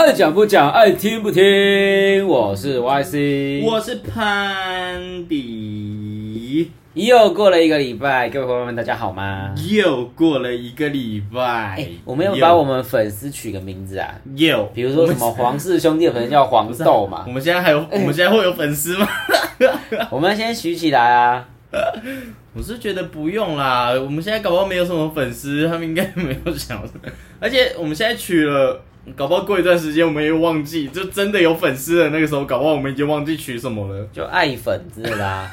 爱讲不讲，爱听不听，我是 YC，我是潘比。又过了一个礼拜，各位朋友们，大家好吗？又过了一个礼拜，哎，我们要把我们粉丝取个名字啊，又，比如说什么黄氏兄弟的粉丝叫黄豆嘛。我们现在还有，我们现在会有粉丝吗？我们先取起来啊。我是觉得不用啦，我们现在搞不好没有什么粉丝，他们应该没有想，而且我们现在取了。搞不好过一段时间我们又忘记，就真的有粉丝了。那个时候搞不好我们已经忘记取什么了，就爱粉之类的。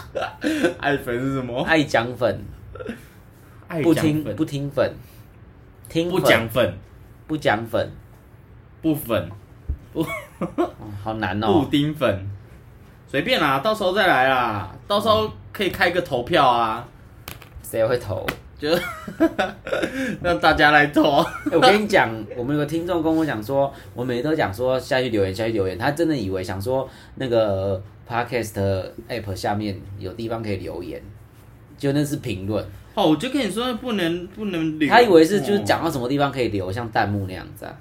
爱粉是什么？爱讲粉，不听不听粉，听不讲粉，不讲粉，不粉，不，好难哦。布丁粉，随便啦，到时候再来啦。到时候可以开个投票啊，谁会投？就 让大家来投。我跟你讲，我们有个听众跟我讲说，我每次都讲说下去留言，下去留言，他真的以为想说那个 podcast app 下面有地方可以留言，就那是评论。哦，我就跟你说不能不能留。他以为是就是讲到什么地方可以留，像弹幕那样子啊。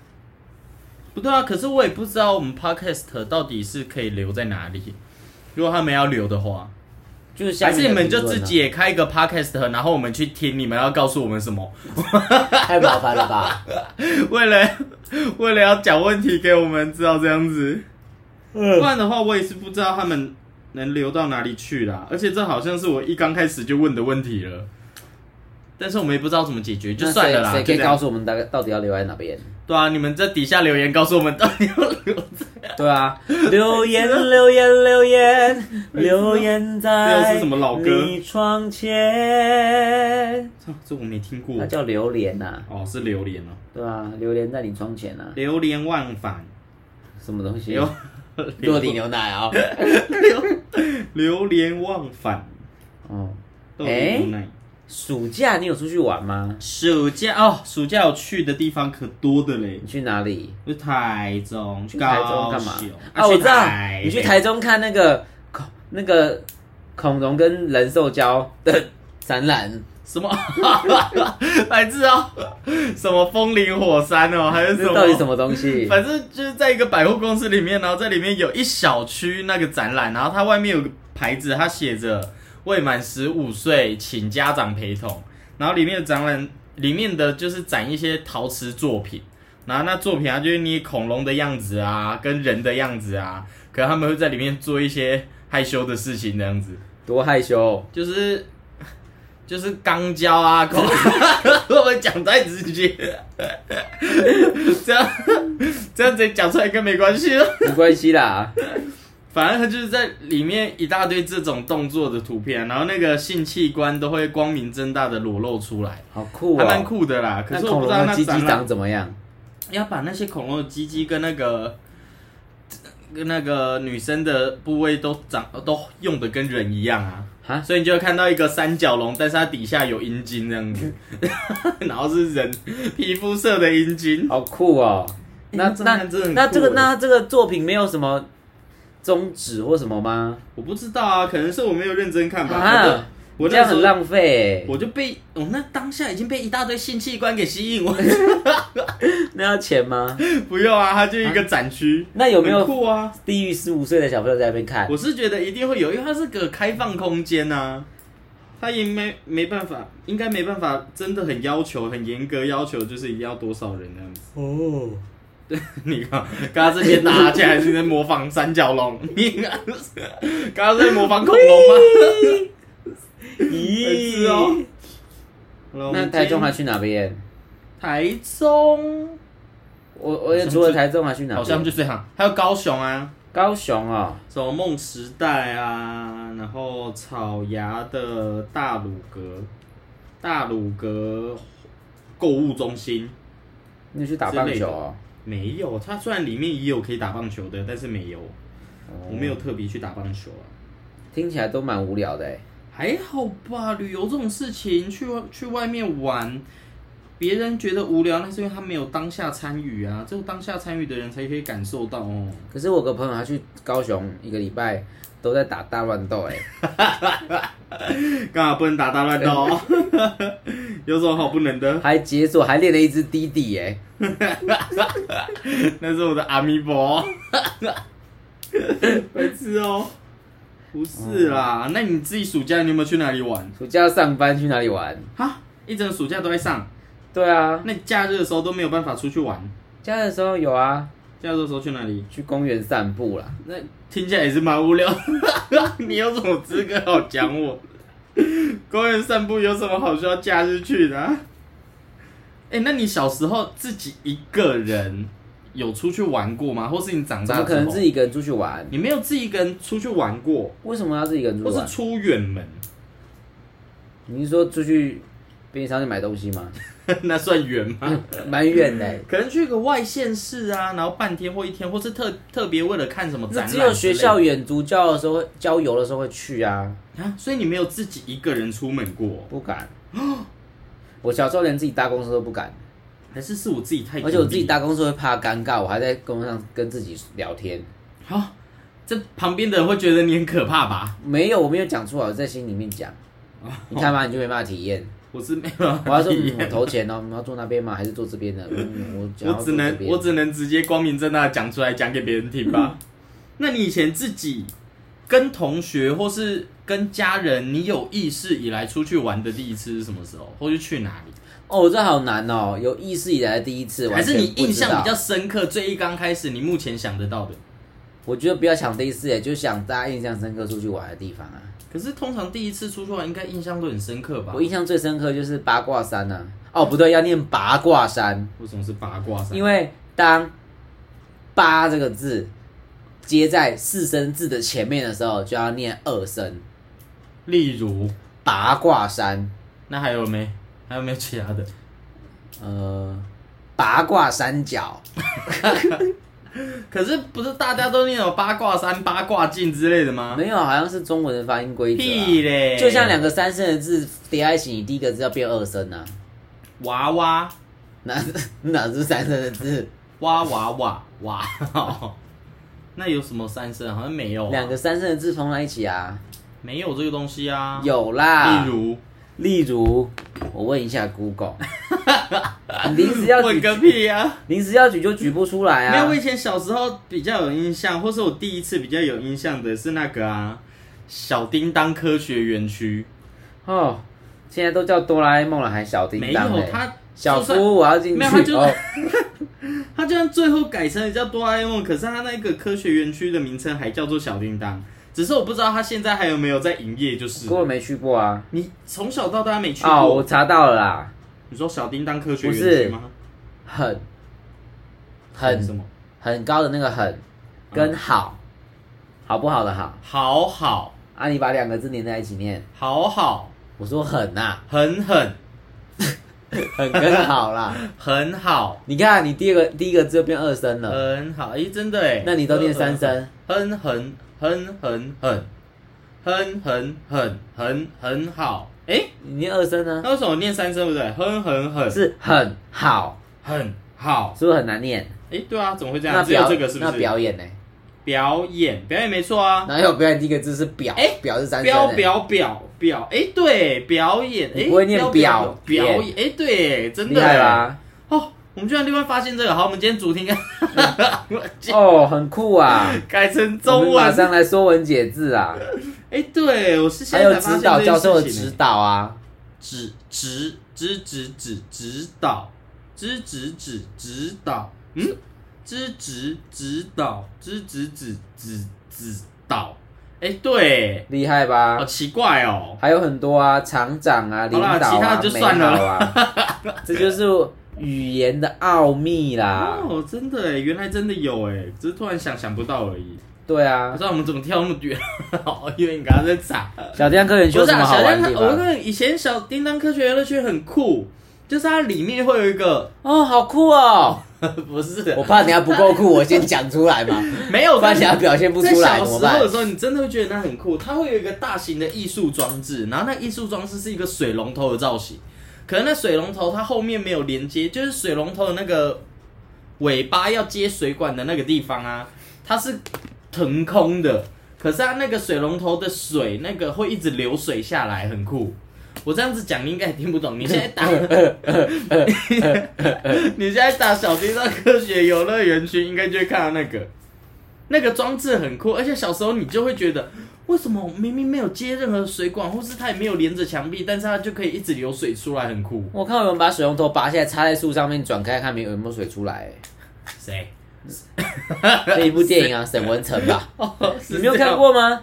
不对啊，可是我也不知道我们 podcast 到底是可以留在哪里。如果他们要留的话。就是还是你们就自己也开一个 podcast，然后我们去听，你们要告诉我们什么？太麻烦了吧？为了为了要讲问题给我们知道这样子，不然的话我也是不知道他们能流到哪里去啦。而且这好像是我一刚开始就问的问题了，但是我们也不知道怎么解决，就算了啦。谁可以告诉我们大概到底要留在哪边？对啊，你们在底下留言告诉我们到底要留在。对啊，留言留言留言 留言在你窗前。这我没听过。它叫榴莲呐。哦，是榴莲哦。对啊，榴莲在你窗前啊。流连忘返，什么东西？落地牛奶啊。流流连忘返。哦。哎。暑假你有出去玩吗？暑假哦，暑假有去的地方可多的嘞。你去哪里？去台中。去台中干嘛？啊，我知道，你去台中看那个恐那个恐龙跟人兽交的展览。什么？来自哦，什么风林火山哦，还是什么？到底什么东西？反正就是在一个百货公司里面，然后在里面有一小区那个展览，然后它外面有个牌子，它写着。未满十五岁，请家长陪同。然后里面的展览，里面的就是展一些陶瓷作品。然后那作品啊，就是你恐龙的样子啊，跟人的样子啊。可能他们会在里面做一些害羞的事情，这样子。多害羞？就是就是肛交啊！会不会讲太直接？这样这样子讲出来跟没关系了。没关系啦。反正他就是在里面一大堆这种动作的图片，然后那个性器官都会光明正大的裸露出来，好酷，还蛮酷的啦。可是我不知道那鸡鸡长怎么样。要把那些恐龙的鸡鸡跟那个跟那个女生的部位都长都用的跟人一样啊，哈，所以你就会看到一个三角龙，但是它底下有阴茎这样子，然后是人皮肤色的阴茎，好酷哦。那那那这个那这个作品没有什么。宗旨或什么吗？我不知道啊，可能是我没有认真看吧。啊我这样很浪费，我就被我那当下已经被一大堆性器官给吸引我。那要钱吗？不用啊，它就一个展区。那有没有酷啊？低于十五岁的小朋友在那边看？我是觉得一定会有，因为它是个开放空间呐。它也没没办法，应该没办法，真的很要求，很严格要求，就是一定要多少人那样子。哦。对，你看，刚刚这边拿起来是在模仿三角龙，你看，刚刚在模仿恐龙吗？咦哦，那台中还去哪边？台中，我我也除了台中还去哪？好像就这样，还有高雄啊，高雄啊，什么梦时代啊，然后草芽的大鲁阁，大鲁阁购物中心，你去打棒球啊？没有，它虽然里面也有可以打棒球的，但是没有，我没有特别去打棒球啊。听起来都蛮无聊的哎。还好吧，旅游这种事情，去去外面玩，别人觉得无聊，那是因为他没有当下参与啊。只有当下参与的人才可以感受到哦。可是我个朋友他去高雄一个礼拜，都在打大乱斗哎、干嘛不能打大乱斗？有什么好不能的？还解锁，还练了一只弟弟哎、那是我的阿弥陀，白痴哦。不是啦，那你自己暑假你有没有去哪里玩？暑假上班去哪里玩？哈，一整暑假都在上，对啊，那你假日的时候都没有办法出去玩。假日的时候有啊，假日的时候去哪里？去公园散步啦。那听起来也是蛮无聊。你有什么资格好讲我？公园散步有什么好需要假日去的、啊？哎、那你小时候自己一个人有出去玩过吗？或是你长怎么可大之后能自己一个人出去玩？你没有自己一个人出去玩过，为什么要自己一个人出去玩？或是出远门？你是说出去便利商店买东西吗？那算远吗？蛮远的、欸，可能去个外县市啊，然后半天或一天，或是特特别为了看什么展览只有学校远足郊的时候会郊游的时候会去啊，啊，所以你没有自己一个人出门过，不敢。我小时候连自己搭公车都不敢，还是是我自己太而且我自己搭公车会怕尴尬，我还在公车上跟自己聊天。好，这旁边的人会觉得你很可怕吧？没有，我没有讲出来，我在心里面讲。你看嘛，你就没办法体验。我是没有，我要说，嗯，我投钱哦，你们要坐那边吗？还是坐这边的？嗯，我想要我只能边我只能直接光明正大的讲出来，讲给别人听吧。那你以前自己跟同学或是跟家人，你有意识以来出去玩的第一次是什么时候，或是去哪里？哦，这好难哦，有意识以来的第一次，还是你印象比较？深刻，最一刚开始你目前想得到的？我觉得不要想第一次，也就想大家印象深刻出去玩的地方啊。可是通常第一次出去玩，应该印象都很深刻吧我？印象最深刻就是八卦山呐、啊。哦，不对，要念八卦山，为什么是八卦山？因为当“八”这个字接在四声字的前面的时候，就要念二声。例如，八卦山，那还有没？还有没有其他的？呃，八卦山脚，可是不是大家都念有八卦山、八卦镜之类的吗？没有，好像是中文的发音规则、啊。屁嘞！就像两个三声的字叠在一起，你第一个字要变二声啊，娃娃哪是哪是三声的字？哇哇哇哇，那有什么三声？好像没有、啊，两个三声的字放在一起啊？没有这个东西啊。有啦，例如例如，我问一下 Google，你 临时要举问个屁啊！临时要举就举不出来没有，啊我以。前小时候比较有印象，或是我第一次比较有印象的是那个啊，小叮当科学园区。哦，现在都叫哆啦 A 梦了，还小叮没当嘞，有他小就算夫我要进没有他就去哦。它就算最后改成了叫哆啦 A 梦，可是他那个科学园区的名称还叫做小叮当，只是我不知道他现在还有没有在营业，就是可我没去过啊。你从小到大没去过。哦，我查到了啦，你说小叮当科学园不是区吗？很很很什么？很高的那个很，跟好，好不好的好？好好。啊，你把两个字连在一起念。好好，我说很呐、很很 很跟好啦。很好，你看，你第二个第一个字就变二声了，很好，诶，真的诶，那你都念三声，很很很很很很很很很很好，诶，你念二声呢？那为什么念三声不对？很很很是很好，很好，是不是很难念？哎，对啊，怎么会这样？那只有这个是不是？表演呢？表演表演没错啊，哪有表演第一个字是表？哎表是三声欸。表表表表，哎，对，表演，诶，你不会念表表表演，诶，对，真的厉害诶吧？哦，我们居然另外发现这个，好，我们今天主题应该 哦，很酷啊！改成中文。马上来说文解字啊，哎、对我是现在才发现指导这件教授的指导啊，指指指指指指导，指指指指导，嗯，指指指导，指指指指指导。哎、对，厉害吧好？奇怪哦。还有很多啊，厂长啊，领导好啦其他就算了啊，这就是语言的奥秘啦。哦，真的哎，原来真的有哎，只是突然想想不到而已。对啊不知，道我们怎么跳那么远，哦，因为你刚刚在查。小叮当科园区不是啊，有什么好小叮当，我玩的地方？看以前小叮当科学游乐区很酷，就是它里面会有一个，哦，好酷哦！不是，我怕等下不够酷，我先讲出来嘛，没有，不然等下表现不出来在小怎么办时候的？时候，你真的会觉得那很酷。它会有一个大型的艺术装置，然后那艺术装置是一个水龙头的造型，可能那水龙头它后面没有连接，就是水龙头的那个尾巴要接水管的那个地方啊，它是腾空的。可是它那个水龙头的水那个会一直流水下来，很酷。我这样子讲你应该也听不懂。你现在打，你现在打小叮当科学游乐园区，应该就会看到那个那个装置很酷，而且小时候你就会觉得，为什么明明没有接任何水管，或是它也没有连着墙壁，但是它就可以一直流水出来，很酷。我看有人把水龙头拔下来插在树上面转开，看没有有没有水出来。谁？那一部电影啊，沈文成吧？哦，你没有看？过吗？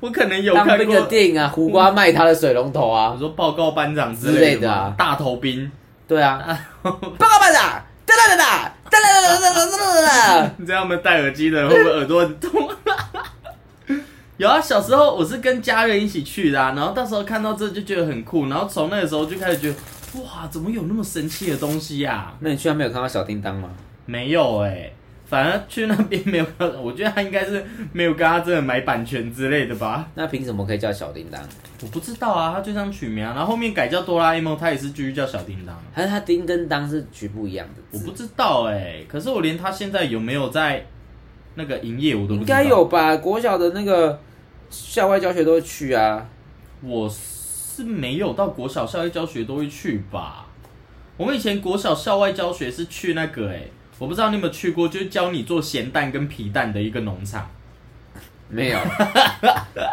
我可能有当那个看过。电影啊，胡瓜卖他的水龙头我啊，说报告班长之之类的类的啊嘛大头兵，对啊，报告班长，哒哒哒哒哒哒哒哒哒哒哒，你知道他们戴耳机的人会不会耳朵很痛？有啊，小时候我是跟家人一起去的、啊，然后到时候看到这就觉得很酷，然后从那个时候就开始觉得，哇，怎么有那么神奇的东西呀、那你居然没有看到小叮当吗？没有哎、反而去那边没有，我觉得他应该是没有跟他真的买版权之类的吧。那凭什么可以叫小叮当？我不知道啊，他就这样取名啊，然后后面改叫哆啦 A 梦，他也是继续叫小叮当。还是他叮跟当是局不一样的？我不知道哎、可是我连他现在有没有在那个营业我都不应知道。该有吧？国小的那个校外教学都会去啊。我是没有到国小校外教学都会去吧。我们以前国小校外教学是去那个哎、我不知道你有没有去过，就是教你做咸蛋跟皮蛋的一个农场。没有，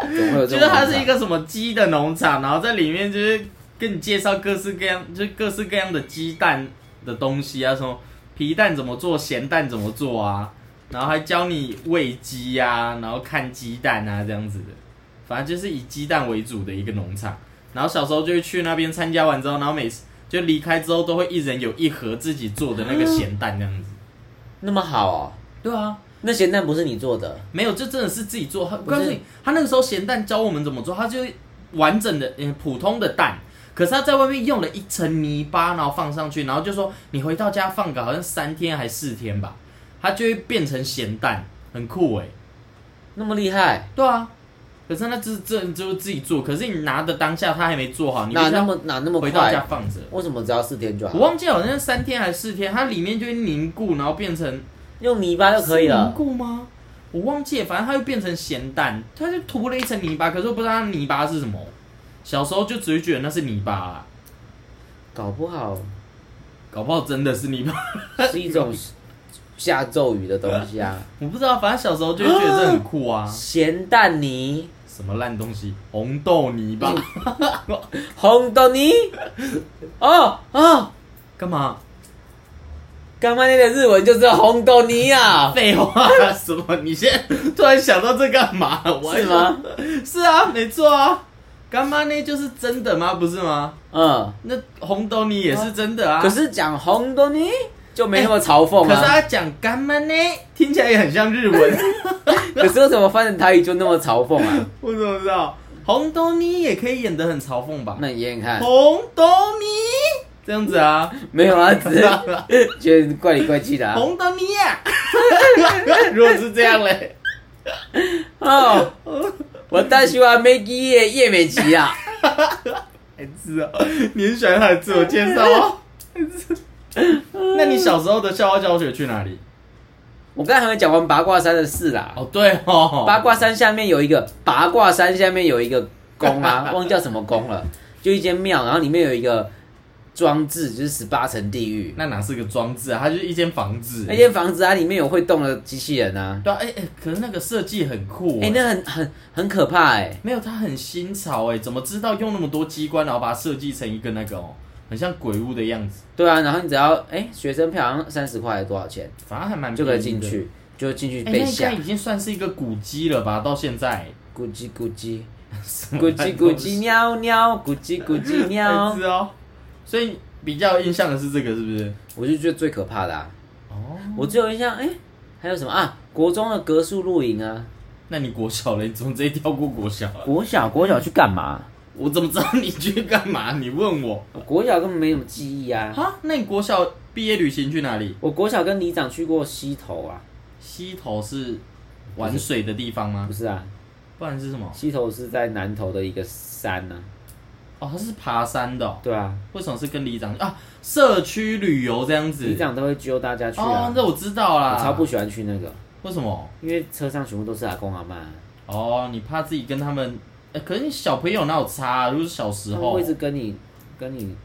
怎么会有这种？就是它是一个什么鸡的农场，然后在里面就是跟你介绍各式各样，就是各式各样的鸡蛋的东西啊，什么皮蛋怎么做，咸蛋怎么做啊，然后还教你喂鸡呀、然后看鸡蛋啊这样子的，反正就是以鸡蛋为主的一个农场。然后小时候就会去那边参加完之后，然后每次就离开之后都会一人有一盒自己做的那个咸蛋这样子。那么好哦。对啊，那咸蛋不是你做的，没有，这真的是自己做。我告诉你，他那个时候咸蛋教我们怎么做，他就完整的，嗯，普通的蛋，可是他在外面用了一层泥巴，然后放上去，然后就说你回到家放个好像三天还四天吧，它就会变成咸蛋，很酷哎。那么厉害，对啊，可是那这这就是自己做，可是你拿的当下他还没做好，你必哪那么哪那么回到家？放着。为什么只要四天就我？忘记好像三天还是四天，它里面就会凝固，然后变成用泥巴就可以了凝。固吗？我忘记了，反正它会变成咸蛋，它就涂了一层泥巴，可是我不知道它泥巴是什么。小时候就只会觉得那是泥巴、啊，搞不好搞不好真的是泥巴，是一种 下咒语的东西啊。我不知道。反正小时候就会觉得这很酷啊，咸蛋泥、什么烂东西，红豆泥吧，红豆泥。哦哦，干嘛？干嘛那个日文就知道红豆泥啊，废话什么？你现在突然想到这干嘛？我是吗？是啊，没错啊。干妈呢就是真的吗？不是吗？嗯。那红豆泥也是真的啊。可是讲红豆泥就没那么嘲讽可是啊。他讲干嘛呢，听起来也很像日文。可是为什么翻成台语就那么嘲讽啊？我怎么知道？红豆泥也可以演得很嘲讽吧？那你演演看，红豆泥这样子啊，没有啊，只是觉得怪里怪气的啊。红豆泥呀、如果是这样嘞，哦，我大喜欢 Maggie 叶叶美琪啊。还知道你很喜欢他的自我介绍哦。那你小时候的校外教学去哪里？我刚才还没讲完八卦山的事啦。哦，对哦，八卦山下面有一个八卦山下面有一个宫啊，忘记叫什么宫了，就一间庙，然后里面有一个装置，就是十八层地狱。那哪是个装置啊？它就是一间房子。那间房子啊，里面有会动的机器人啊，对啊，哎、哎、可是那个设计很酷、哎、那很很很可怕哎、没有，它很新潮哎，怎么知道用那么多机关，然后把它设计成一个那个哦，很像鬼屋的样子，对啊，然后你只要哎、学生票好像三十块多少钱反正还蛮就可以。进去，就进去被吓该，已经算是一个古迹了吧？到现在，咕叽 咕叽，什么咕叽咕叽喵喵，咕叽咕叽 喵是，哦。所以比较有印象的是这个，是不是？我就觉得最可怕的啊。哦，我只有印象，哎、还有什么啊？国中的格数露营啊，那你国小嘞？你怎么直接跳过国小？啊国小国小去干嘛？我怎么知道你去干嘛？你问我我国小根本没什么记忆啊。哈？那你国小毕业旅行去哪里？我国小跟里长去过溪头啊，溪头是玩水的地方吗不？是啊，不然是什么？溪头是在南投的一个山呢、哦，它是爬山的哦、对啊，为什么是跟里长啊？社区旅游这样子。里长都会揪大家去哦啊，。这我知道啦。我超不喜欢去那个，为什么？因为车上全部都是阿公阿妈，哦，你怕自己跟他们，哎、可是你小朋友哪有差、啊？如果是小时候他们会一，直跟你跟你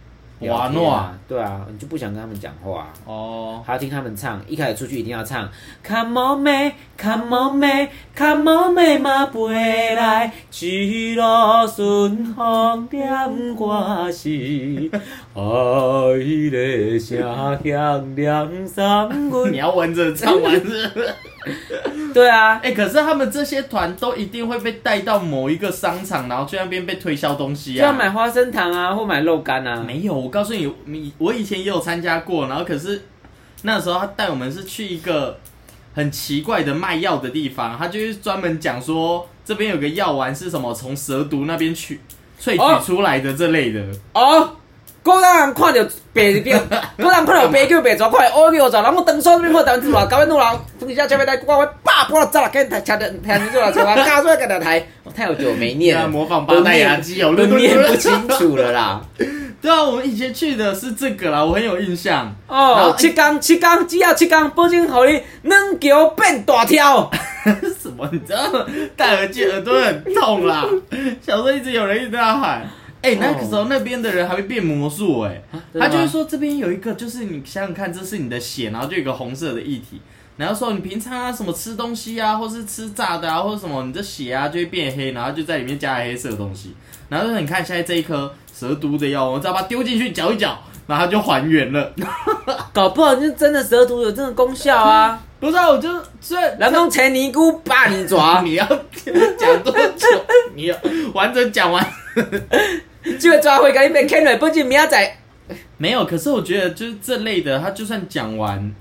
哇聊天啊，对啊，你就不想跟他们讲话、啊。哦，还要听他们唱，一开始出去一定要唱 Come on 妹，Come on 妹，Come on 妹嘛飞来，一路顺风念我是，爱的声响两三你。要闻着唱完是？对啊，哎、可是他们这些团都一定会被带到某一个商场，然后去那边被推销东西就要啊。买花生糖啊，或买肉干啊。没有，我告诉你，你我以前也有参加过，然后可是那时候他带我们是去一个很奇怪的卖药的地方，他就是专门讲说这边有个药丸是什么从蛇毒那边取萃哦取出来的这类的。哦，古人人看到白表，古人看到白叫白蛇，看到乌叫蛇，人我当初这边看台湾自老，高温怒狼，等一下前面来，我我爸不知道跟台车的台湾自老车，我加出来给他台，我太有久没念了，模仿八代牙机有都念不清楚了啦。对啊，我们以前去的是这个啦，我很有印象。然哦后，七缸七缸，只要七缸，保证互你软桥变大条。什么？你知道戴耳机耳朵很痛啦。小时候一直有人一直在喊，哎、那个时候那边的人还会变魔术哎、他就是说这边有一个，就是你想想看，这是你的血，然后就有一个红色的液体，然后说你平常啊什么吃东西啊，或是吃炸的啊，或者什么，你的血啊就会变黑，然后就在里面加了黑色的东西，然后就说你看现在这一颗蛇毒的药，我只要把它丢进去搅一搅，然后它就还原了。搞不好就是真的蛇毒有这个功效啊！不是啊，我就这人讲切尼姑把你抓，你要讲多久？你要完整讲完。这个抓回给你变坑了，不仅明仔载。没有，可是我觉得就是这类的，他就算讲完，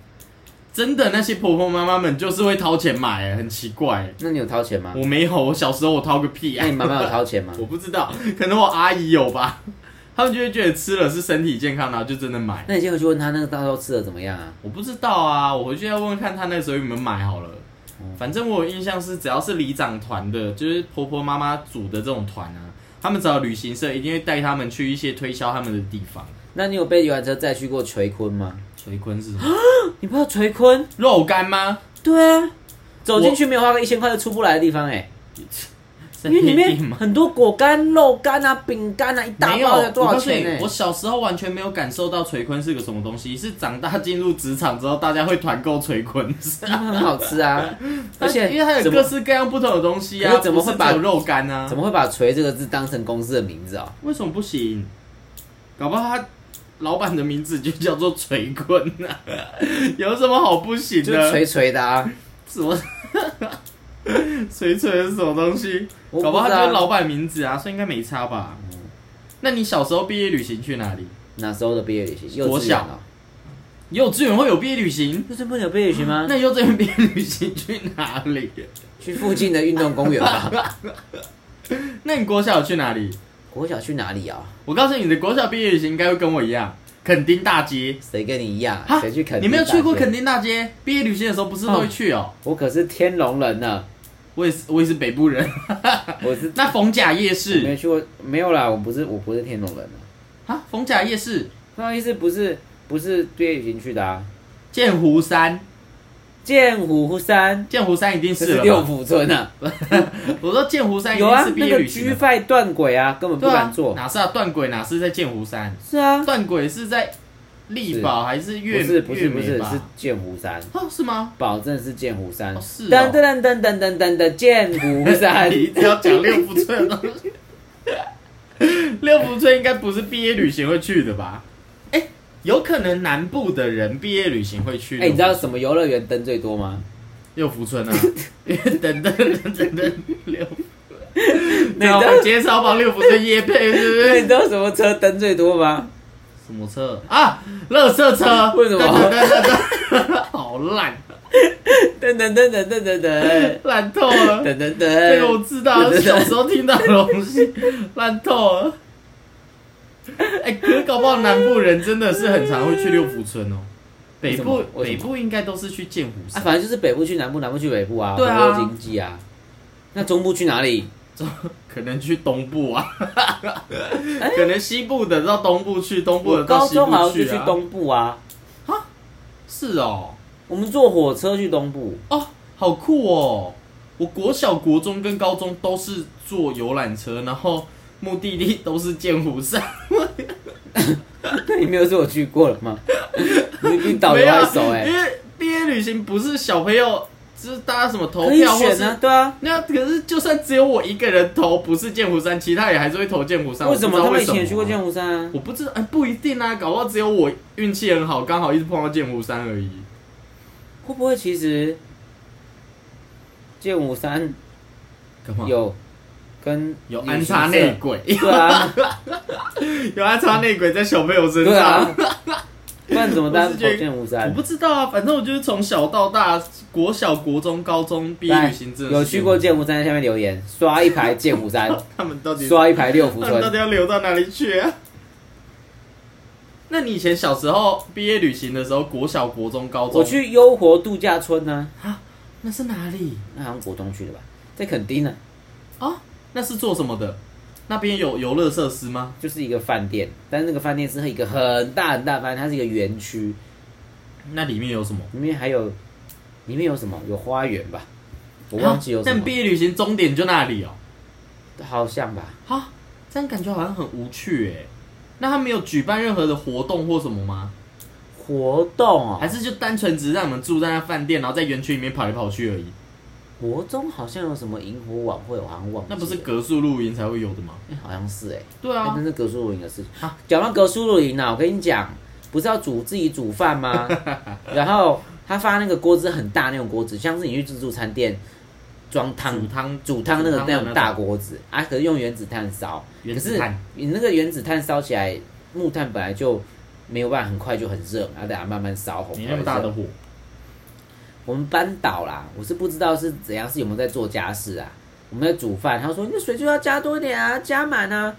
真的那些婆婆妈妈们就是会掏钱买，很奇怪。那你有掏钱吗？我没有，我小时候我掏个屁啊！那你妈妈有掏钱吗？我不知道，可能我阿姨有吧。他们就会觉得吃了是身体健康，然后就真的买。那你先回去问他那个到时候吃的怎么样啊？我不知道啊，我回去要问问看他那个时候有没有买好了。反正我有印象是，只要是里长团的，就是婆婆妈妈组的这种团啊，他们找旅行社一定会带他们去一些推销他们的地方。那你有被游览车载去过垂坤吗？垂坤是什么？你不知道垂坤？肉干吗？对啊，走进去没有花个一千块就出不来的地方哎、因为里面？很多果干、肉干啊、饼干啊，一大包要多少钱呢、，我小时候完全没有感受到垂坤是个什么东西，是长大进入职场之后，大家会团购垂坤，很好吃啊，而且因为它有各式各样不同的东西啊，怎么会把肉干啊怎？么会把“锤”这个字当成公司的名字啊？为什么不行？搞不好他老板的名字就叫做垂坤啊，有什么好不行的？就是锤锤的啊，什么？垂垂是什么东西？我搞不好他就是老板名字啊，所以应该没差吧？那你小时候毕业旅行去哪里？哪时候的毕业旅行，幼国小稚园哦，幼稚园会有毕业旅行？幼稚园不能有毕业旅行吗？那幼稚园毕业旅行去哪里？去附近的运动公园吧。那你国小去哪里？国小去哪里啊？我告诉你，你的国小毕业旅行应该会跟我一样，垦丁大街。谁跟你一样？谁去垦丁？你没有去过垦？丁大街？毕业旅行的时候不是都会去哦？我可是天龙人呢，我也是，我也是北部人。我是 那逢甲夜市没市有去过，没有啦，我不是我不是天龙人啊。啊，逢甲夜市，不好意思，不是不是毕业旅行去的啊，剑湖山，剑湖山，剑湖山一定这是六是了吧。福村啊，我说剑湖山一有啊定是，毕那个业旅行 G 的。Five 断轨啊，根本不敢，做。哪是啊？断轨哪是在剑湖山？是啊，断轨是在力宝还是不月是不是不是月美吧是剑湖山，哦，是吗？保证是剑湖山。哦是哦噔噔噔噔噔噔噔，剑湖山你。一定要讲六福村的东西。六福村应该不是毕业旅行会去的吧？哎、有可能南部的人毕业旅行会去。哎，你知道什么游乐园灯最多吗？六福村啊？因为等等等等等六福。那你知道那我们今天是要帮六福村夜配，是不是你是？知道什么车灯最多吗？什么车啊？乐色车？为什么 好烂，噔噔噔噔噔噔噔烂透了。噔噔这个我。知道，小时候听到的东西，烂透了。哎、可是搞不好南部人真的是很常会去六福村哦。北部北部应该都是去剑湖啊，山，反正就是北部去南部，南部去北部啊，对啊活络经济啊。那中部去哪里？可能去东部啊，可能西部的到东部去，东部我的到西高中好像部去啊。就去东部啊，是哦，我们坐火车去东部。哦，好酷哦！我国小、国中跟高中都是坐游览车，然后目的地都是剑湖山。你没有说我去过了吗？你你导游还熟哎、因为毕业旅行不是小朋友，就是大家什么投票或是对啊。那可是就算只有我一个人投不是剑湖山，其他也还是会投剑湖山。为什么他们以前也去过剑湖？山啊？我不知道，哎、不一定啊，搞不好只有我运气很好，刚好一直碰到剑湖山而已。会不会其实剑湖山？有跟有安插社内鬼，对啊，有安插内鬼在小朋友身上。，不然怎么当我是觉得跑剑湖我？不知道啊，反正我就是从小到大，国小、国中、高中毕业旅行真的是有去过剑湖山，在下面留言，刷一排剑湖山，他们到底刷一排六福他们到。底要留到哪里去啊？那你以前小时候毕业旅行的时候，国小、国中、高中，我去优活度假村呢、啊那是哪里那好像国中去的吧，在垦丁呢、啊？那是做什么的？那边有游乐设施吗？就是一个饭店，但是那个饭店是一个很大很大的饭店，它是一个园区，那里面有什么？里面还有里面有什么？有花园吧？我忘记有什么，啊但毕业旅行终点就那里哦。好像吧？哈，这样感觉好像很无趣哎。那他没有举办任何的活动或什么吗？活动哦还，是就单纯只是让我们住在那饭店，然后在园区里面跑来跑去而已？国中好像有什么萤火晚会，我好像忘记了。那不是格数露营才会有的吗？哎、好像是哎、对啊哎那，是格数露营的事情啊。讲到格数露营啊，我跟你讲，不是要煮自己煮饭吗？然后他发那个锅子很大那种锅子，像是你去自助餐店装汤煮汤煮汤那个那种大锅子啊，可是用原子炭烧。可是原子炭你那个原子炭烧起来，木炭本来就没有办法很快就很热，然后等下慢慢烧红。你那么大的火，我们班导啦，我是不知道是怎样，是有没有在做家事啊？我们在煮饭，他说你水就要加多一点啊，加满啊。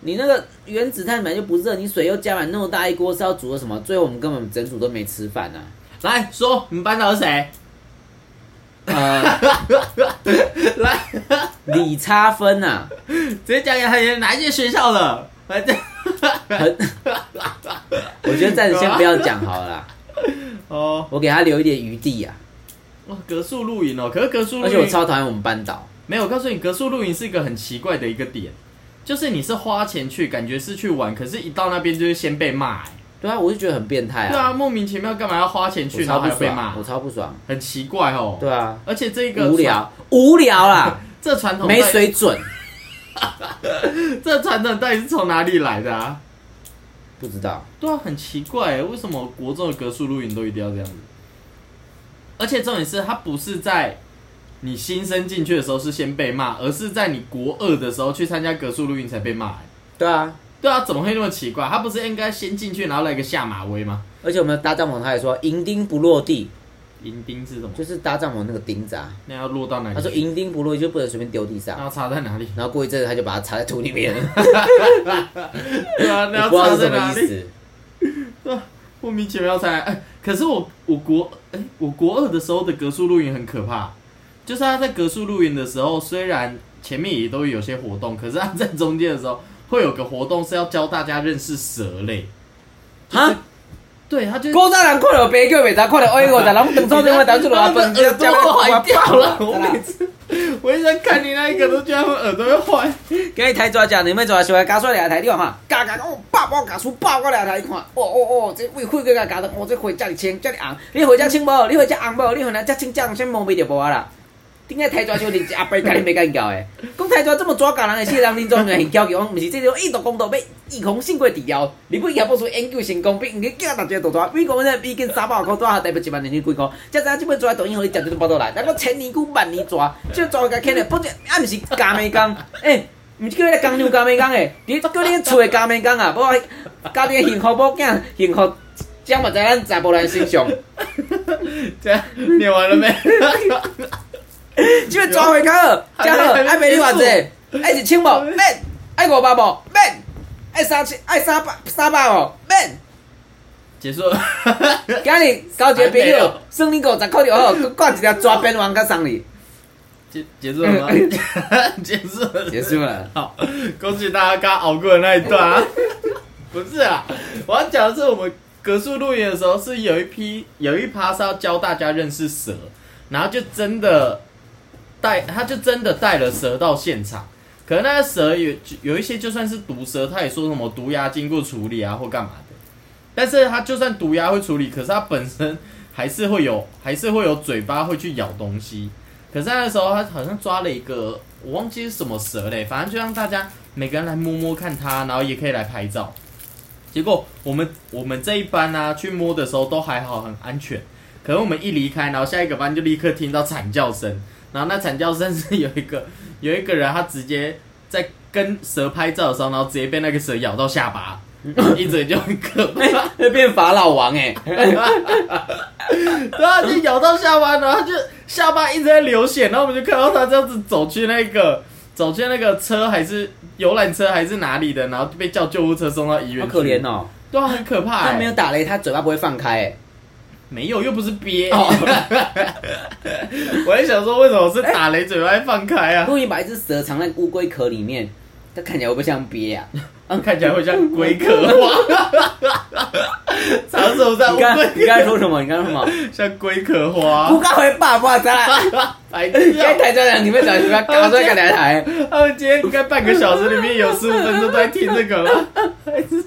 你那个原子碳本来就不热，你水又加满那么大一锅是要煮的什么？最后我们根本整组都没吃饭啊。来说你们班导是谁？呃，来，理差分啊，直接讲给他听哪一间学校的？反正很，我觉得暂时先不要讲好了啦，哦，我给他留一点余地啊。哇，格数露营哦，可是格数露而且我超讨厌我们班导，没有，我告诉你，格数露营是一个很奇怪的一个点，就是你是花钱去，感觉是去玩，可是一到那边就是先被骂、欸，对啊，我就觉得很变态对啊，莫名其妙干嘛要花钱去，然后还要被骂，我，超不爽，很奇怪哦。对啊，而且这个无聊。无聊啦，传，这传统没，水准，这传统到底是从哪里来的啊？不知道。对啊，很奇怪欸，为什么国中的格数露营都一定要这样子？而且重点是，他不是在你新生进去的时候是先被骂，而是在你国二的时候去参加格数露营才被骂、欸。对啊，对啊，怎么会那么奇怪？他不是应该先进去，然后来个下马威吗？而且我们搭帐篷，他也说银钉不落地，银钉是什么？就是搭帐篷那个钉子啊。那要落到哪里？他说银钉不落就不能随便丢地上，那要插在哪里？然后过一阵子他就把它插在土里面，对啊，那要我不知道插是什么意在哪里？啊。莫名其妙才哎，可是我我国哎，我国二的时候的格数露营很可怕，就是他在格数露营的时候，虽然前面也都有些活动，可是他在中间的时候会有个活动是要教大家认识蛇类。哈，对，他就古早人看到白叫袂知，看到矮五十，人等错电话打出来，他们分耳朵都坏掉了。我每每次我一直在看你那一个，都觉得他们耳朵要坏。今日台抓食，你要抓小孩加出两台，你看哈，加加哦，爆爆加出爆过来台，你看，哦哦哦，这胃血个加加的，哦，这血遮尔清，遮尔红，你血遮清无？你血遮红无？你血来遮清遮红，先摸袂着无啊啦。顶个台抓就你阿伯甲你袂干教诶，讲台抓这么抓教人诶，世人恁总很巧巧，毋是这种异度公道要异空性过治疗，日本也不出研究成功，比毋去叫大家大抓，美国呢比跟三百块抓下台北一万年去几箍，才知影即本抓抖音互你食这种报道来，咱讲千年久万年抓，这抓甲起来，不只啊毋是加美工，诶、毋是叫你工牛加美工诶，你叫你厝诶加美工啊，无家己幸福某囝幸福，将嘛在咱查甫人身上，这样念完了没？即个抓回较好，较好，爱卖你偌济，爱一千无免，爱五百无免，爱三千爱三百三百无免。结束了。今日交一个朋友有，算你五十块就好，佮挂一条抓边王甲送你。结结束了吗？结束了。结束了。好，恭喜大家刚熬过的那一段啊！不是啊，我要讲的是我们格数露营的时候，是有一批有一趴是要教大家认识蛇，然后就真的带，他就真的带了蛇到现场。可能那个蛇有有一些就算是毒蛇，他也说什么毒牙经过处理啊或干嘛的。但是他就算毒牙会处理，可是他本身还是会有，还是会有嘴巴会去咬东西。可是那时候他好像抓了一个，我忘记是什么蛇嘞，反正就让大家每个人来摸摸看它，然后也可以来拍照。结果我们我们这一班呢、去摸的时候都还好，很安全。可能我们一离开，然后下一个班就立刻听到惨叫声，然后那惨叫声是有一个有一个人他直接在跟蛇拍照的时候，然后直接被那个蛇咬到下巴，一嘴就很可怕。会变法老王哎、然后，就咬到下巴，然后他就下巴一直在流血，然后我们就看到他这样子走去那个走去那个车还是游览车还是哪里的，然后就被叫救护车送到医院。好可怜，哦。对啊，很可怕、欸。他没有打雷，他嘴巴不会放开哎、没有，又不是憋。哦 我还想说，为什么是打雷嘴巴会放开啊如？果你把一只蛇藏在乌龟壳里面，它看起来会不会像憋啊？看起来会像龟壳花，藏手在乌你刚你龟，刚才说什么？你刚才说什么？像龟壳花不。刚回爸爸在，白痴该啊！台这样，你们讲什么？刚说该来台，他们今天应该半个小时里面有十五分钟都在听这个了。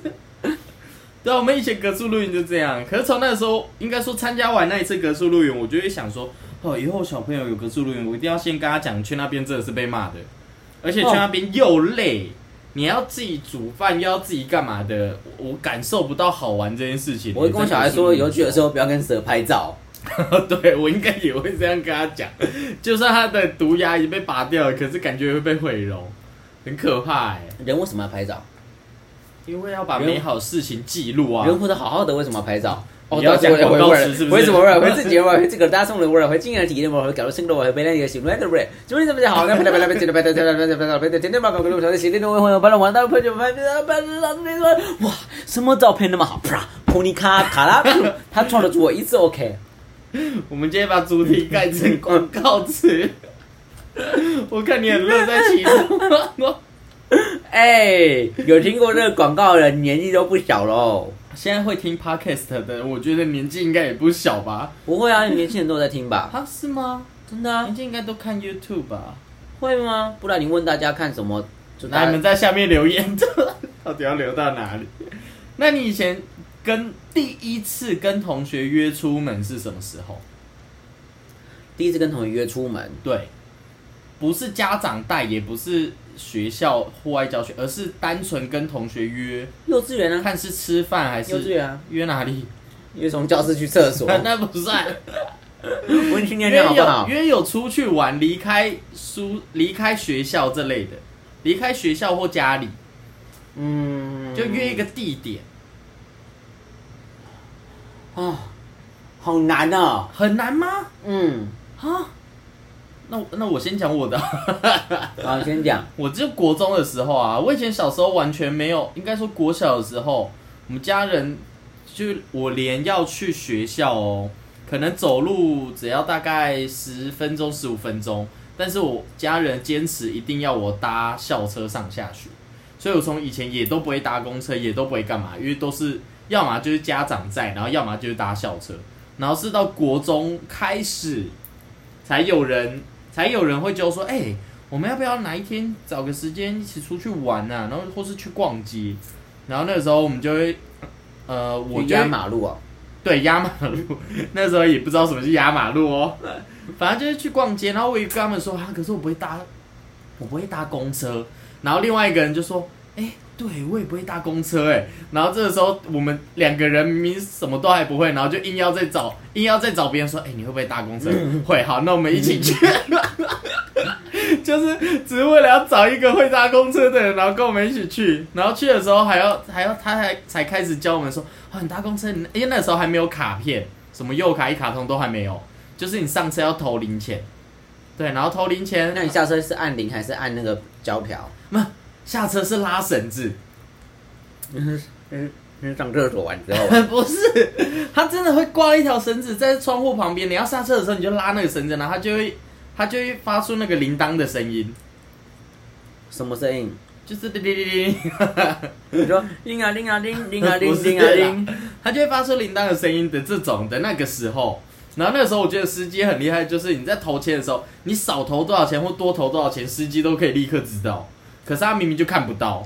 对啊，我们以前格数露营就这样，可是从那个时候，应该说参加完那一次格数露营，我就会想说，哦，以后小朋友有格数露营，我一定要先跟他讲，去那边真的是被骂的，而且去那边又累，你要自己煮饭，又要自己干嘛的，我感受不到好玩这件事情。我会跟我小孩说，以后去的时候不要跟蛇拍照。候，对我应该也会这样跟他讲，就算他的毒牙已经被拔掉了，可是感觉会被毁容，很可怕哎、人为什么要拍照？因为要把美好事情记录啊。人活得好好的，为什么要拍照？哦，要讲广告词是不是？为什么？为什么？自己为什么？这个大众的为什么？竟然体验为什么？搞了新的为什么？被那个新来的为什么？就是这么好，那拍了拍了拍了拍了拍了拍了拍了，天天把广告词写的那么好，拍了完蛋，拍就拍就拍就拍就拍就拍，哇，什么照片那么好？啪，普尼卡卡拉，他抓得住我一次 OK。我们今天把主题改成广告词，我看你很乐在其中。哎，有听过这个广告的人年纪都不小喽。现在会听 podcast 的，我觉得年纪应该也不小吧？不会啊，年轻人都在听吧？啊，是吗？真的啊年，纪应该都看 YouTube 吧？会吗？不然你问大家看什么？就那你们在下面留言，到底要留到哪里？那你以前跟第一次跟同学约出门是什么时候？第一次跟同学约出门，对，不是家长带，也不是学校户外教学，而是单纯跟同学约，幼稚园啊，看是吃饭还是幼稚园啊，约哪里？约从教室去厕所，那不算。温馨念约念好不好有？约有出去玩，离开书、离开学校这类的，离开学校或家里，嗯，就约一个地点，啊，好难哦。很难吗？嗯，啊？那那我先讲我的，好，你先讲。我就国中的时候啊，我以前小时候完全没有，应该说国小的时候，我们家人就我连要去学校哦，可能走路只要大概十分钟、十五分钟，但是我家人坚持一定要我搭校车上下学，所以我从以前也都不会搭公车，也都不会干嘛，因为都是要么就是家长在，然后要么就是搭校车，然后是到国中开始才有人才有人会就说，哎、我们要不要哪一天找个时间一起出去玩啊？然后或是去逛街，然后那个时候我们就会，呃，我去压马路啊。对压马路，那时候也不知道什么是压马路哦，反正就是去逛街，然后我也跟他们说啊，可是我不会搭，我不会搭公车，然后另外一个人就说，哎、对我也不会搭公车哎，然后这个时候我们两个人明明什么都还不会，然后就硬要再找硬要再找别人说，哎、你会不会搭公车？会，好，那我们一起去。就是只是为了要找一个会搭公车的人，然后跟我们一起去，然后去的时候还要还要他还才开始教我们说，啊，你搭公车，你因为那时候还没有卡片，什么右卡一卡通都还没有，就是你上车要投零钱，对，然后投零钱，那你下车是按零还是按那个胶条？下车是拉绳子，嗯，嗯上厕所完之后，不是，他真的会挂一条绳子在窗户旁边，你要下车的时候你就拉那个绳子，然后它就会它就会发出那个铃铛的声音，什么声音？就是叮叮叮叮。你说铃啊铃啊铃，铃啊铃，不是铃啊铃。它就会发出铃铛的声音的这种的那个时候，然后那个时候我觉得司机很厉害，就是你在投钱的时候，你少投多少钱或多投多少钱，司机都可以立刻知道。可是他明明就看不到，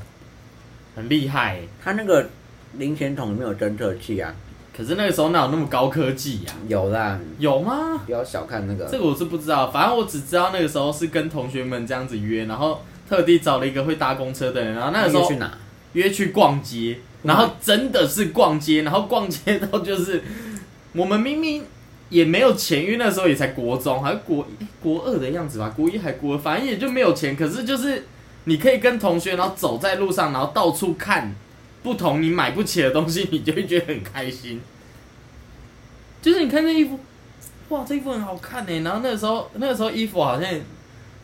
很厉害欸。它那个零钱筒里面有侦测器啊，可是那个时候哪有那么高科技呀、有啦，有吗？不要小看那个。这个我是不知道，反正我只知道那个时候是跟同学们这样子约，然后特地找了一个会搭公车的人，然后那个时候去哪？约去逛街，然后真的是逛街，然后逛街到就是我们明明也没有钱，因为那时候也才国中，还是国诶国二的样子吧，国一还国二，反正也就没有钱。可是就是你可以跟同学，然后走在路上，然后到处看不同你买不起的东西，你就会觉得很开心。就是你看这衣服，哇，这衣服很好看呢。然后那个时候，那个时候衣服好像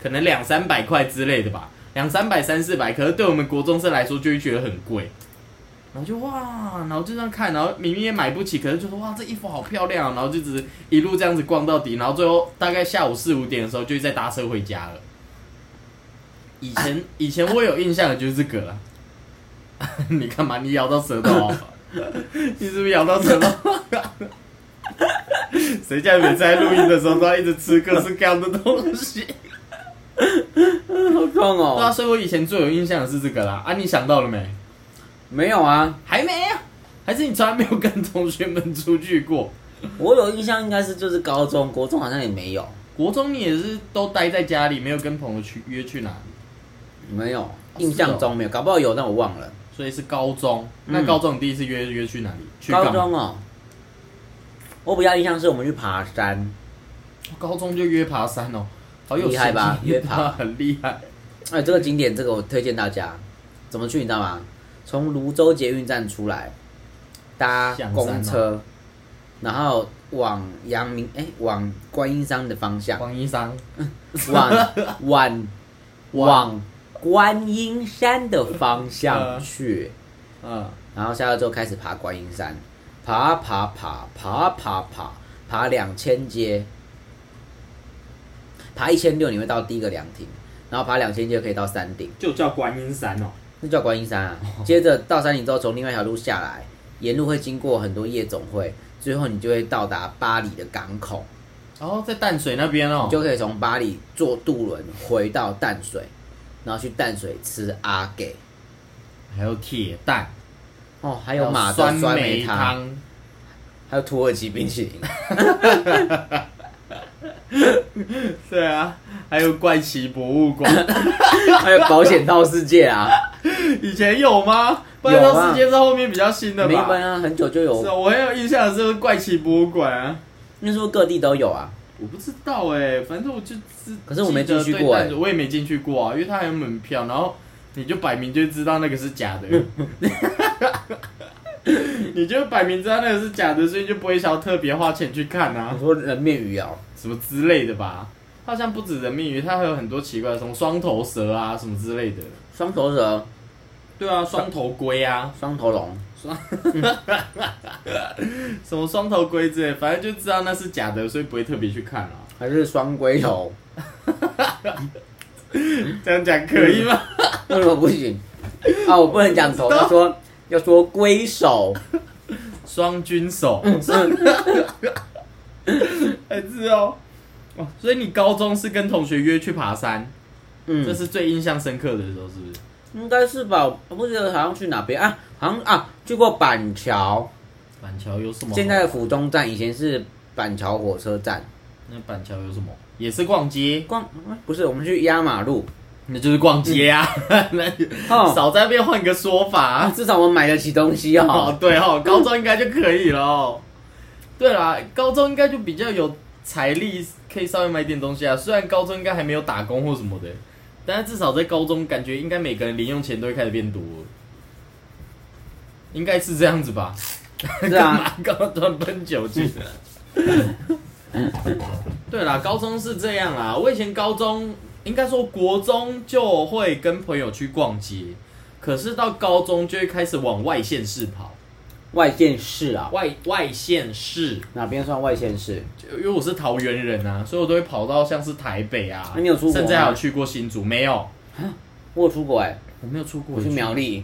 可能两三百块之类的吧，两三百、三四百，可是对我们国中生来说就会觉得很贵。然后就哇，然后就这样看，然后明明也买不起，可是就说哇，这衣服好漂亮、然后就只一路这样子逛到底，然后最后大概下午四五点的时候就再搭车回家了。以前以前我有印象的就是这个了。你干嘛？你咬到舌头哦？你是不是咬到舌头？谁叫你每次在录音的时候都要一直吃各式各样的东西？好痛哦对啊，哦！所以我以前最有印象的是这个啦。啊，你想到了没？没有啊，还没啊？还是你从来没有跟同学们出去过？我有印象应该是就是高中，国中好像也没有，国中你也是都待在家里，没有跟朋友去约去哪里？没有，印象中没有，搞不好有，但我忘了。所以是高中。嗯。那高中你第一次约约去哪里？去干嘛？高中哦，我比较印象是我们去爬山，高中就约爬山哦，好有厉害吧？约爬。很厉害。哎，这个景点这个我推荐大家，怎么去你知道吗？从泸州捷运站出来，搭象山公车，然后往阳明哎往观音山的方向，观音山，往往往观音山的方向去，嗯，然后下来之后开始爬观音山，爬爬爬爬爬爬爬两千阶，爬一千六你会到第一个凉亭，然后爬两千阶可以到山顶，就叫观音山哦。那叫观音山啊。接着到山顶之后，从另外一条路下来，沿路会经过很多夜总会，最后你就会到达巴黎的港口。哦在淡水那边哦。你，就可以从巴黎坐渡轮回到淡水，然后去淡水吃阿给还有铁蛋，哦，还有马的酸酸梅梅汤，汤，还有土耳其冰淇淋，对啊，还有怪奇博物馆，还有保险套世界啊，以前有吗？怪有啊盗世界是后面比较新的吧？没分啊，很久就有是，啊，我很有印象的是怪奇博物馆啊。那时候各地都有啊。我不知道哎、反正我就知。可是我没进去过我也没进去过啊，因为它还有门票，然后你就摆明就知道那个是假的，你就摆明知道那个是假的，所以就不会想要特别花钱去看啊你，说人面鱼啊，什么之类的吧。它好像不止人面鱼，它还有很多奇怪的，什么双头蛇啊，什么之类的。双头蛇、对啊，双头龟啊，双头龙，什么双头龟之类，反正就知道那是假的，所以不会特别去看啊。还是双龟头？这样讲可以吗？为什么不行？啊，我不能讲头，要说要说龟手，双军手，是哦。哦，所以你高中是跟同学约去爬山，嗯这，是最印象深刻的时候，是不是？应该是吧？我不记得好像去哪边啊？好像啊，去过板桥，板桥有什么？现在的府中站以前是板桥火车站。那板桥有什么？也是逛街，逛啊不是，我们去压马路，那就是逛街啊。那就哦，少在那边换个说法。至少我们买得起东西哦哦。，对哦，高中应该就可以了哦。对啦，高中应该就比较有财力，可以稍微买点东西啊。虽然高中应该还没有打工或什么的，但是至少在高中，感觉应该每个人零用钱都会开始变多了，应该是这样子吧？是啊，干嘛高中喷酒精？对啦，高中是这样啦。我以前高中应该说国中就会跟朋友去逛街，可是到高中就会开始往外县市跑。外县市啊，外外县市，哪边算外县市？就因为我是桃园人啊，所以我都会跑到像是台北啊。那你有出国吗甚至还有去过新竹？没有，我有出国哎，我没有出过。我去苗栗。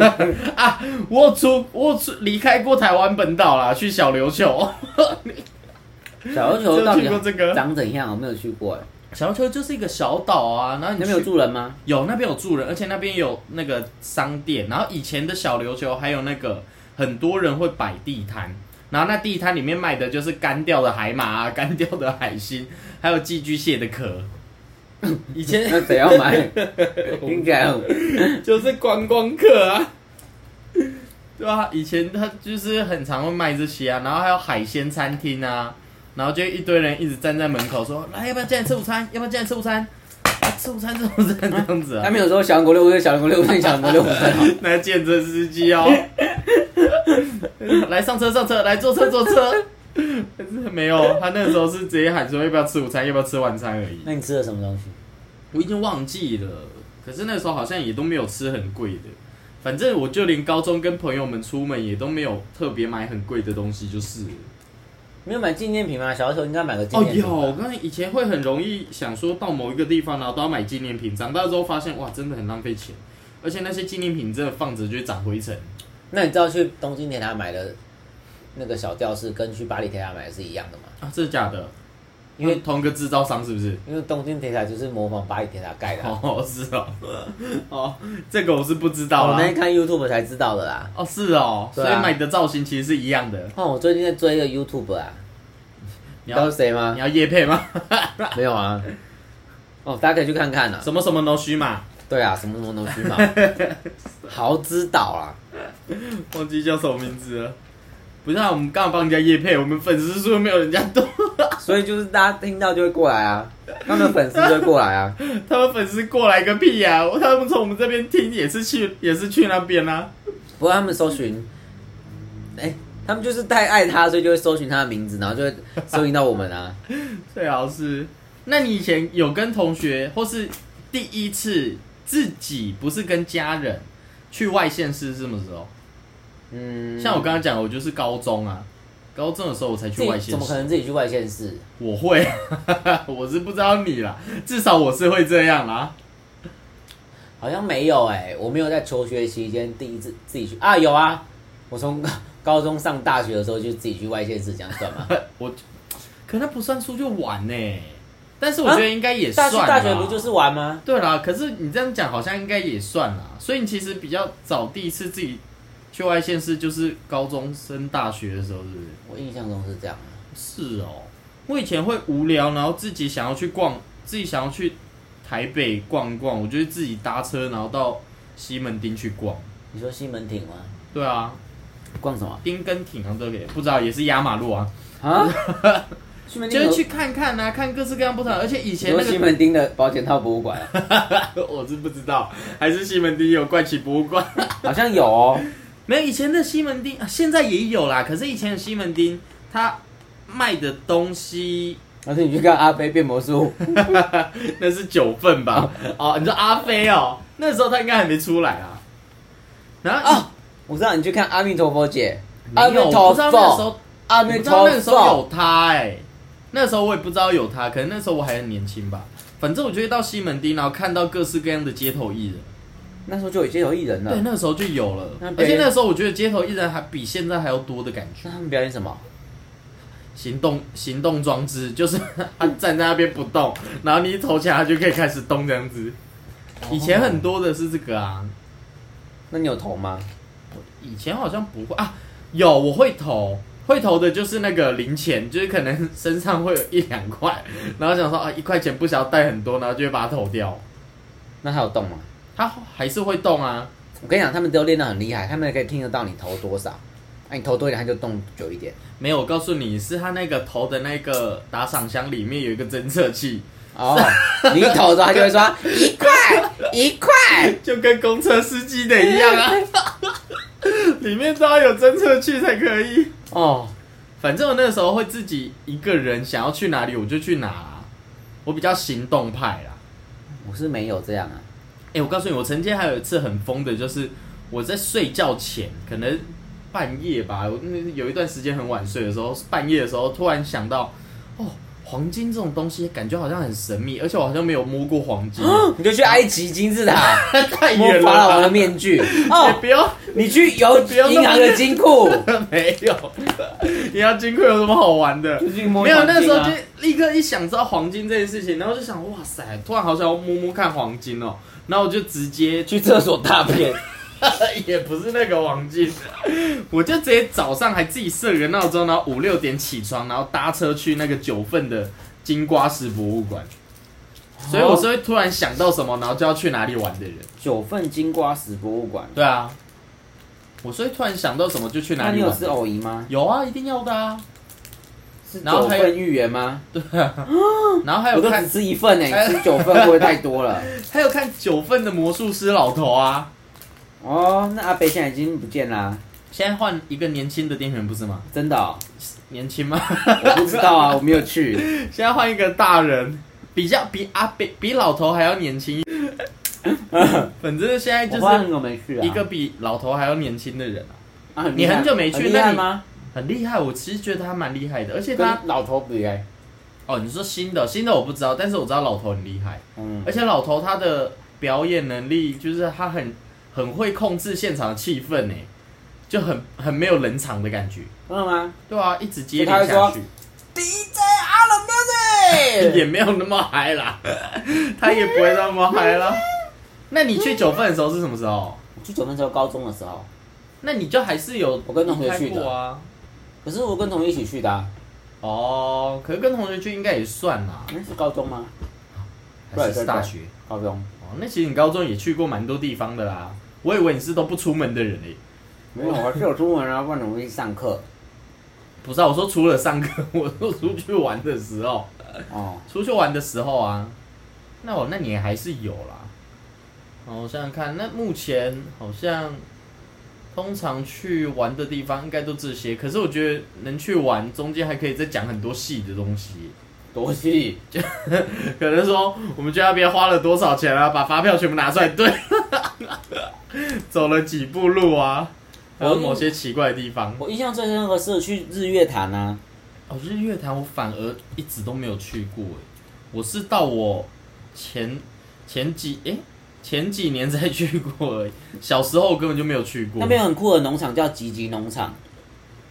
啊，我有出我有出离开过台湾本岛啦，去小琉球。小琉球 到底长怎样？我没有去过哎。小琉球就是一个小岛啊，然后你那边有住人吗？有那边有住人，而且那边有那个商店，然后以前的小琉球还有那个很多人会摆地摊，然后那地摊里面卖的就是干掉的海马啊、干掉的海星，还有寄居蟹的壳。以前那谁要买？听起来很就是观光客啊，对啊，以前他就是很常会卖这些啊，然后还有海鲜餐厅啊，然后就一堆人一直站在门口说：“来，要不要进来吃午餐？要不要进来吃午餐？啊、吃午餐，吃午餐，这样子啊。他们有时候小人国六分，小人国六分，小人国六分。那见车司机哦，来上车上车，来坐车坐车。没有，他那时候是直接喊说要不要吃午餐，要不要吃晚餐而已。那你吃了什么东西？我已经忘记了，可是那时候好像也都没有吃很贵的。反正我就连高中跟朋友们出门也都没有特别买很贵的东西，就是了。没有买纪念品吗？小的时候应该买个纪哦，念品吧。有，我刚才以前会很容易想说到某一个地方，然后都要买纪念品。长大之后发现，哇，真的很浪费钱，而且那些纪念品真的放着就会长灰尘。那你知道去东京铁塔买的那个小吊饰，跟去巴黎铁塔买的是一样的嘛？啊，这是假的？因为同一个制造商是不是？因为东京铁塔就是模仿巴黎铁塔盖的啊。哦，是哦，哦，这个我是不知道啦我那。天看 YouTube 才知道的啦。哦，是哦，啊所以买的造型其实是一样的。哦，我最近在追一个 YouTube 啊，你要你知道谁吗你？要叶配吗？没有啊。哦，大家可以去看看啊。什么什么 no 须嘛？对啊，什么什么东西嘛，豪之岛啊。忘记叫什么名字了。不是啊，我们刚好帮人家夜配，我们粉丝数没有人家多，所以就是大家听到就会过来啊，他们粉丝就会过来啊。他们粉丝过来个屁呀、他们从我们这边听也是去也是去那边啊。不过他们搜寻，哎、他们就是太爱他，所以就会搜寻他的名字，然后就会搜寻到我们啊。最好是，那你以前有跟同学或是第一次自己不是跟家人去外县市是什么时候？嗯，像我刚刚讲，我就是高中啊，高中的时候我才去外县市。怎么可能自己去外县市？我会，我是不知道你啦，至少我是会这样啦。好像没有哎、我没有在求学期间第一次自己去啊，有啊，我从 高中上大学的时候就自己去外县市，这样算吗？我，可那不算出去玩呢、但是我觉得应该也大算大学不就是玩吗？对啦，可是你这样讲好像应该也算啦。所以你其实比较早第一次自己去外县市，就是高中升大学的时候，是不是？我印象中是这样啊。是哦，我以前会无聊，然后自己想要去逛，自己想要去台北逛一逛，我就会自己搭车，然后到西门町去逛。你说西门町吗？对啊，逛什么丁跟町啊都可以，不知道也是压马路啊，啊？西门町就是去看看啊，看各式各样不同。而且以前那个西门町的保险套博物馆啊，我是不知道，还是西门町有怪奇博物馆？好像有哦。没有，以前的西门町、啊、现在也有啦。可是以前的西门町，他卖的东西而且你去看阿飞变魔术，那是九份吧？哦，你说阿飞哦，那时候他应该还没出来啊。然后哦我知道你去看阿弥陀佛姐，阿弥陀不知道那个时佛，候，阿弥陀那个时候佛。有他哎、那时候我也不知道有他，可能那时候我还很年轻吧。反正我就会到西门町，然后看到各式各样的街头艺人。那时候就有街头艺人了。对，那个时候就有了，而且那个时候我觉得街头艺人还比现在还要多的感觉那。他们表演什么？行动行动装置就是 他站在那边不动，然后你一投起来，他就可以开始动这样子。以前很多的是这个啊，那你有投吗？以前好像不会啊，有我会投，会投的就是那个零钱，就是可能身上会有一两块，然后想说啊一块钱不想要带很多，然后就会把它投掉。那还有动吗？它还是会动啊，我跟你讲，他们都练得很厉害，他们可以听得到你投多少。那、你投多一点，他就动久一点。没有，我告诉你是他那个投的那个打赏箱里面有一个侦测器，哦，你一投的时候，他就会说一块一块。就跟公车司机的一样啊，里面都要有侦测器才可以。哦，反正我那个时候会自己一个人想要去哪里我就去哪啦，我比较行动派啦。我是没有这样啊。哎、我告诉你，我曾经还有一次很疯的，就是我在睡觉前，可能半夜吧，我那有一段时间很晚睡的时候，半夜的时候突然想到，哦，黄金这种东西感觉好像很神秘，而且我好像没有摸过黄金，你就去埃及金字塔 太摸远了吧。法老王的面具 也哦，不要你去游不要那么银行的金库，没有，你要金库有什么好玩的？没有，那时候就立刻一想知道黄金这件事情，然后就想，哇塞，突然好想要摸摸看黄金哦，然后我就直接去厕所大便。也不是那个黄金，我就直接早上还自己设个闹钟，然后五六点起床，然后搭车去那个九份的金瓜石博物馆。所以我是会突然想到什么，然后就要去哪里玩的人。九份金瓜石博物馆，对啊，我是会突然想到什么就去哪里玩。那你有吃藕姨吗？有啊，一定要的啊。是然后还有九份芋圆吗？对啊然后还有看我都只吃一份呢，你吃九份会不会太多了？还有看九份的魔术师老头啊。哦，那阿北现在已经不见啦，现在换一个年轻的店员不是吗？真的哦，年轻吗？我不知道啊，我没有去。现在换一个大人，比较比阿北比老头还要年轻。反正现在就是有没去啊？一个比老头还要年轻的人啊，啊，你很久没去那你吗？很厉害。我其实觉得他蛮厉害的，而且他跟老头比哎，哦，你说新的新的我不知道，但是我知道老头很厉害，嗯，而且老头他的表演能力就是他很很会控制现场的气氛呢，就很很没有冷场的感觉。真的吗？对啊，一直接连下去。DJ 阿伦 music，也没有那么嗨啦，他也不会那么嗨啦。那你去九份的时候是什么时候？我去九份时候高中的时候，那你就还是有我跟同学去的啊。可是我跟同学一起去的啊，哦，可是跟同学去应该也算啦，那是高中吗？还是是大学？高中哦，那其实你高中也去过蛮多地方的啦。我以为你是都不出门的人诶、没有，我是有出门啊，不然怎么会去上课？不是、啊，我说除了上课，我说出去玩的时候，哦，出去玩的时候啊，那我那你还是有啦。哦，我想想看，那目前好像通常去玩的地方应该都这些，可是我觉得能去玩，中间还可以再讲很多细的东西。多细，可能说我们去那边花了多少钱啊，把发票全部拿出来对，走了几步路啊，还有某些奇怪的地方。我印象最深刻是去日月潭啊，哦，日月潭我反而一直都没有去过诶，我是到我前前几诶、前几年才去过而已，小时候根本就没有去过。那边有很酷的农场叫吉吉农场，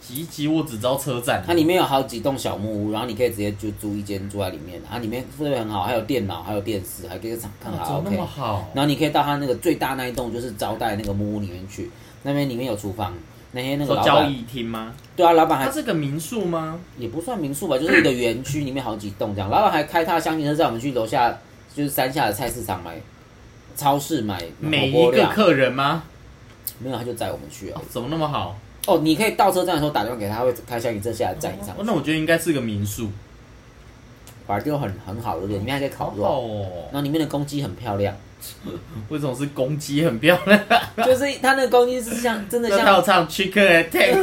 吉吉我只知道车站，它里面有好几栋小木屋，然后你可以直接就租一间住在里面，它里面设备很好，还有电脑，还有电视，还可以看哦好怎么那 OK。么好？然后你可以到它那个最大那一栋，就是招待那个木屋里面去，那边里面有厨房，那些那个交易厅吗？对啊，老板还它是个民宿吗？也不算民宿吧，就是一个园区里面好几栋这样，老板还开他的厢型车载我们去楼下，就是山下的菜市场买，超市买每一个客人吗？没有他就载我们去啊哦。怎么那么好？哦，你可以到车站的时候打电话给他，他会开厢型车下来载你上哦，那我觉得应该是个民宿，反正就很很好，对不对？里面还可以烤好肉，哦。然后里面的公鸡很漂亮，为什么是公鸡很漂亮？就是它那个公鸡是像真的那他像有唱 Chicken Attack，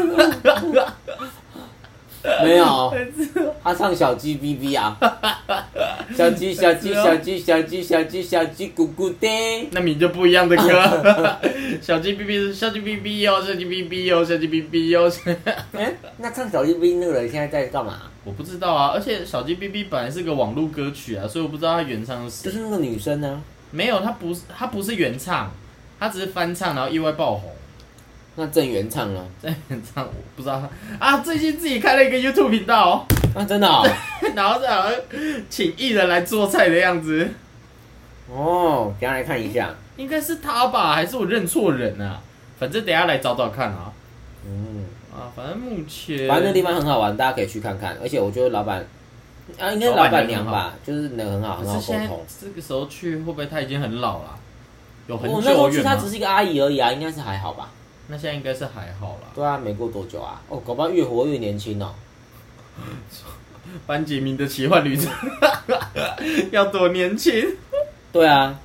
没有，他唱小鸡哔哔啊，小鸡小鸡小鸡小鸡小鸡小鸡咕咕的，那名就不一样的歌。小鸡哔哔是小鸡哔哔哟，小鸡哔哔哟，小鸡哔哔哟。哎，那唱小鸡哔哔那个人现在在干嘛？我不知道啊，而且小鸡哔哔本来是个网络歌曲啊，所以我不知道他原唱是谁。就是那个女生呢？没有，她不是，她不是原唱，她只是翻唱，然后意外爆红。那郑元畅呢？在原唱我不知道他啊，最近自己开了一个 YouTube 频道、哦，啊，真的哦，然后好像请艺人来做菜的样子，哦，等一下来看一下。应该是他吧？还是我认错人啊？反正等一下来找找看啊。嗯，啊，反正目前反正那地方很好玩，大家可以去看看。而且我觉得老板啊，应该老板娘吧，就是人很好，很好沟通。这个时候去，会不会他已经很老了？有很久我那时候去，久远吗她只？是一个阿姨而已啊，应该是还好吧？那现在应该是还好啦。对啊，没过多久啊。哦，搞不好越活越年轻哦。班杰明的奇幻旅程 要多年轻？对啊，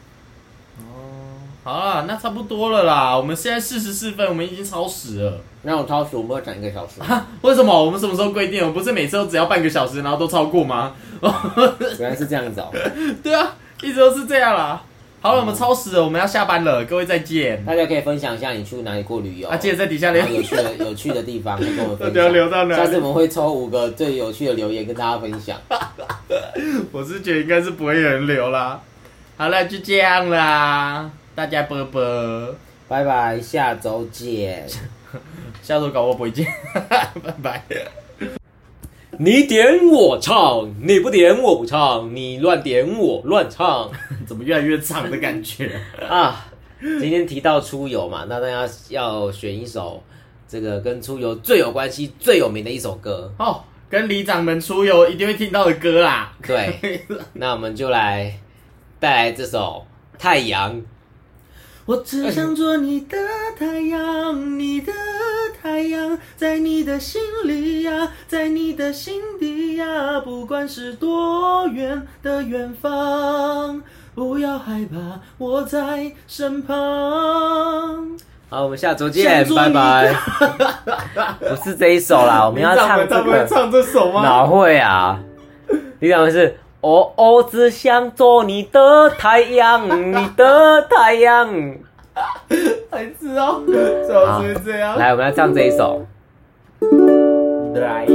哦，好啦，那差不多了啦。我们现在四十四分，我们已经超时了。那我超时，我们要讲一个小时。啊？为什么？我们什么时候规定？我不是每次都只要半个小时，然后都超过吗？原来是这样子哦。对啊，一直都是这样啦。好了，我们超时了，我们要下班了，各位再见。大家可以分享一下你去哪里过旅游，啊，记得在底下留然后有趣的有趣的地方可以 跟我们分到底要留享。到哪下次我？们会抽五个最有趣的留言跟大家分享。我是觉得应该是不会有人留啦。好了，就这样啦，大家啵啵，拜拜，下周见。下周搞我不会见，拜拜。你点我唱，你不点我不唱，你乱点我乱唱 怎么越来越长的感觉？啊！今天提到出游嘛，那大家要选一首这个跟出游最有关系、最有名的一首歌。哦，跟里长们出游一定会听到的歌啦。对，那我们就来带来这首《太阳》。我只想做你的太阳，你的太阳，在你的心里呀，在你的心底呀，不管是多远的远方，不要害怕，我在身旁。好，我们下周见，拜拜。不是这一首啦，我们要唱这个。唱这首吗？哪会啊？李长是我我只想做你的太阳，你的太阳。还知道，最好是这样。来，我们来唱这一首。来，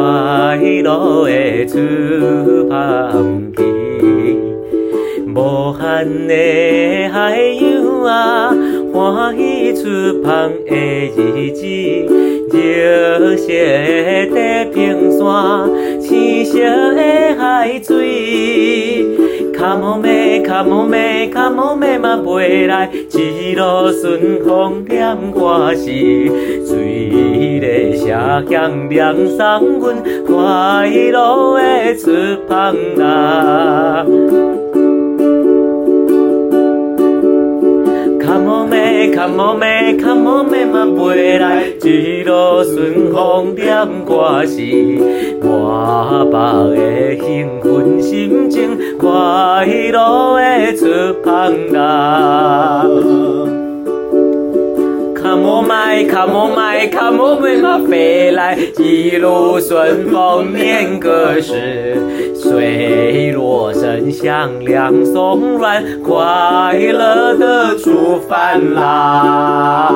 快乐的出发期，无限的海洋啊，欢喜出发的日子，热色的平山，青色的海水。Come on me, come on me, come on me 嘛飞来，一路顺风念歌词，水的声响亮送阮快乐的出发啦。Come on me, come on me, come on me 嘛飞来，一路顺风念歌词，我把的兴奋心情，快乐的出发啦。Come on my, come on my, come on my 嘛飞来，一路顺风念歌时，水落声响亮松软，快乐的出发啦。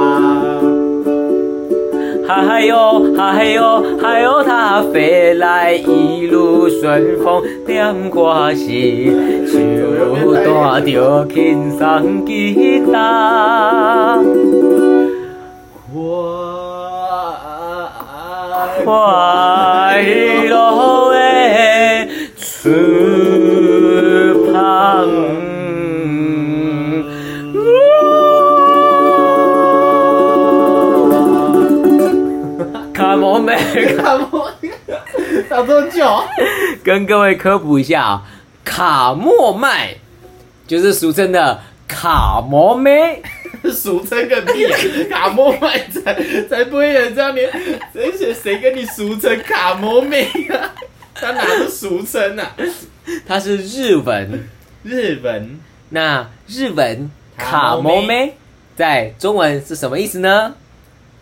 嗨哟嗨哟嗨哟，它飞来一路顺风，点歌时，手带着轻松吉他。快乐卡莫，打多久？跟各位科普一下啊，卡莫麦就是俗称的卡摩妹。俗称个屁、啊！卡莫麦才才不会有人这样念，谁谁谁跟你俗称卡摩妹啊？他哪是俗称啊？他是日文，日文那日文卡卡摩妹摩妹在中文是什么意思呢？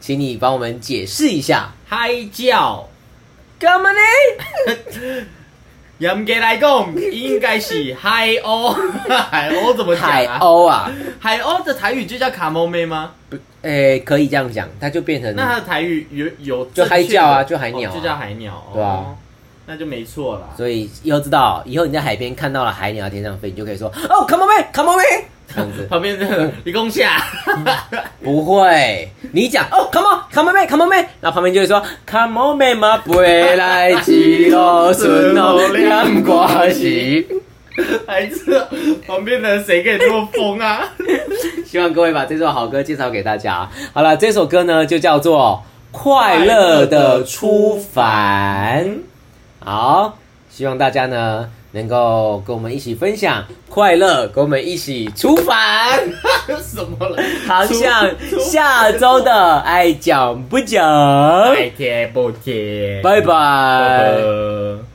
请你帮我们解释一下。嗨叫，干嘛呢？严格来讲，应该是海鸥。海鸥怎么讲海啊？鸥啊，海鸥的台语就叫卡摩妹吗？诶、可以这样讲，它就变成那它的台语有有就嗨叫啊就海鸟啊哦就叫海鸟。对啊哦，那就没错了。所以以后知道，以后你在海边看到了海鸟在天上飞，你就可以说哦，come on man，come on man，这样子。旁边这个李公下，不会，你讲哦，come on，come on man，come on man，然后旁边就会说 come on man 嘛，飞来几多顺风两挂时。还是旁边的人谁跟你这么疯啊？希望各位把这首好歌介绍给大家。好了，这首歌呢就叫做《快乐的出凡》。好，希望大家呢能够跟我们一起分享快乐，跟我们一起出返，什么了？航向下周的爱讲不讲？爱贴不贴？拜拜。拜拜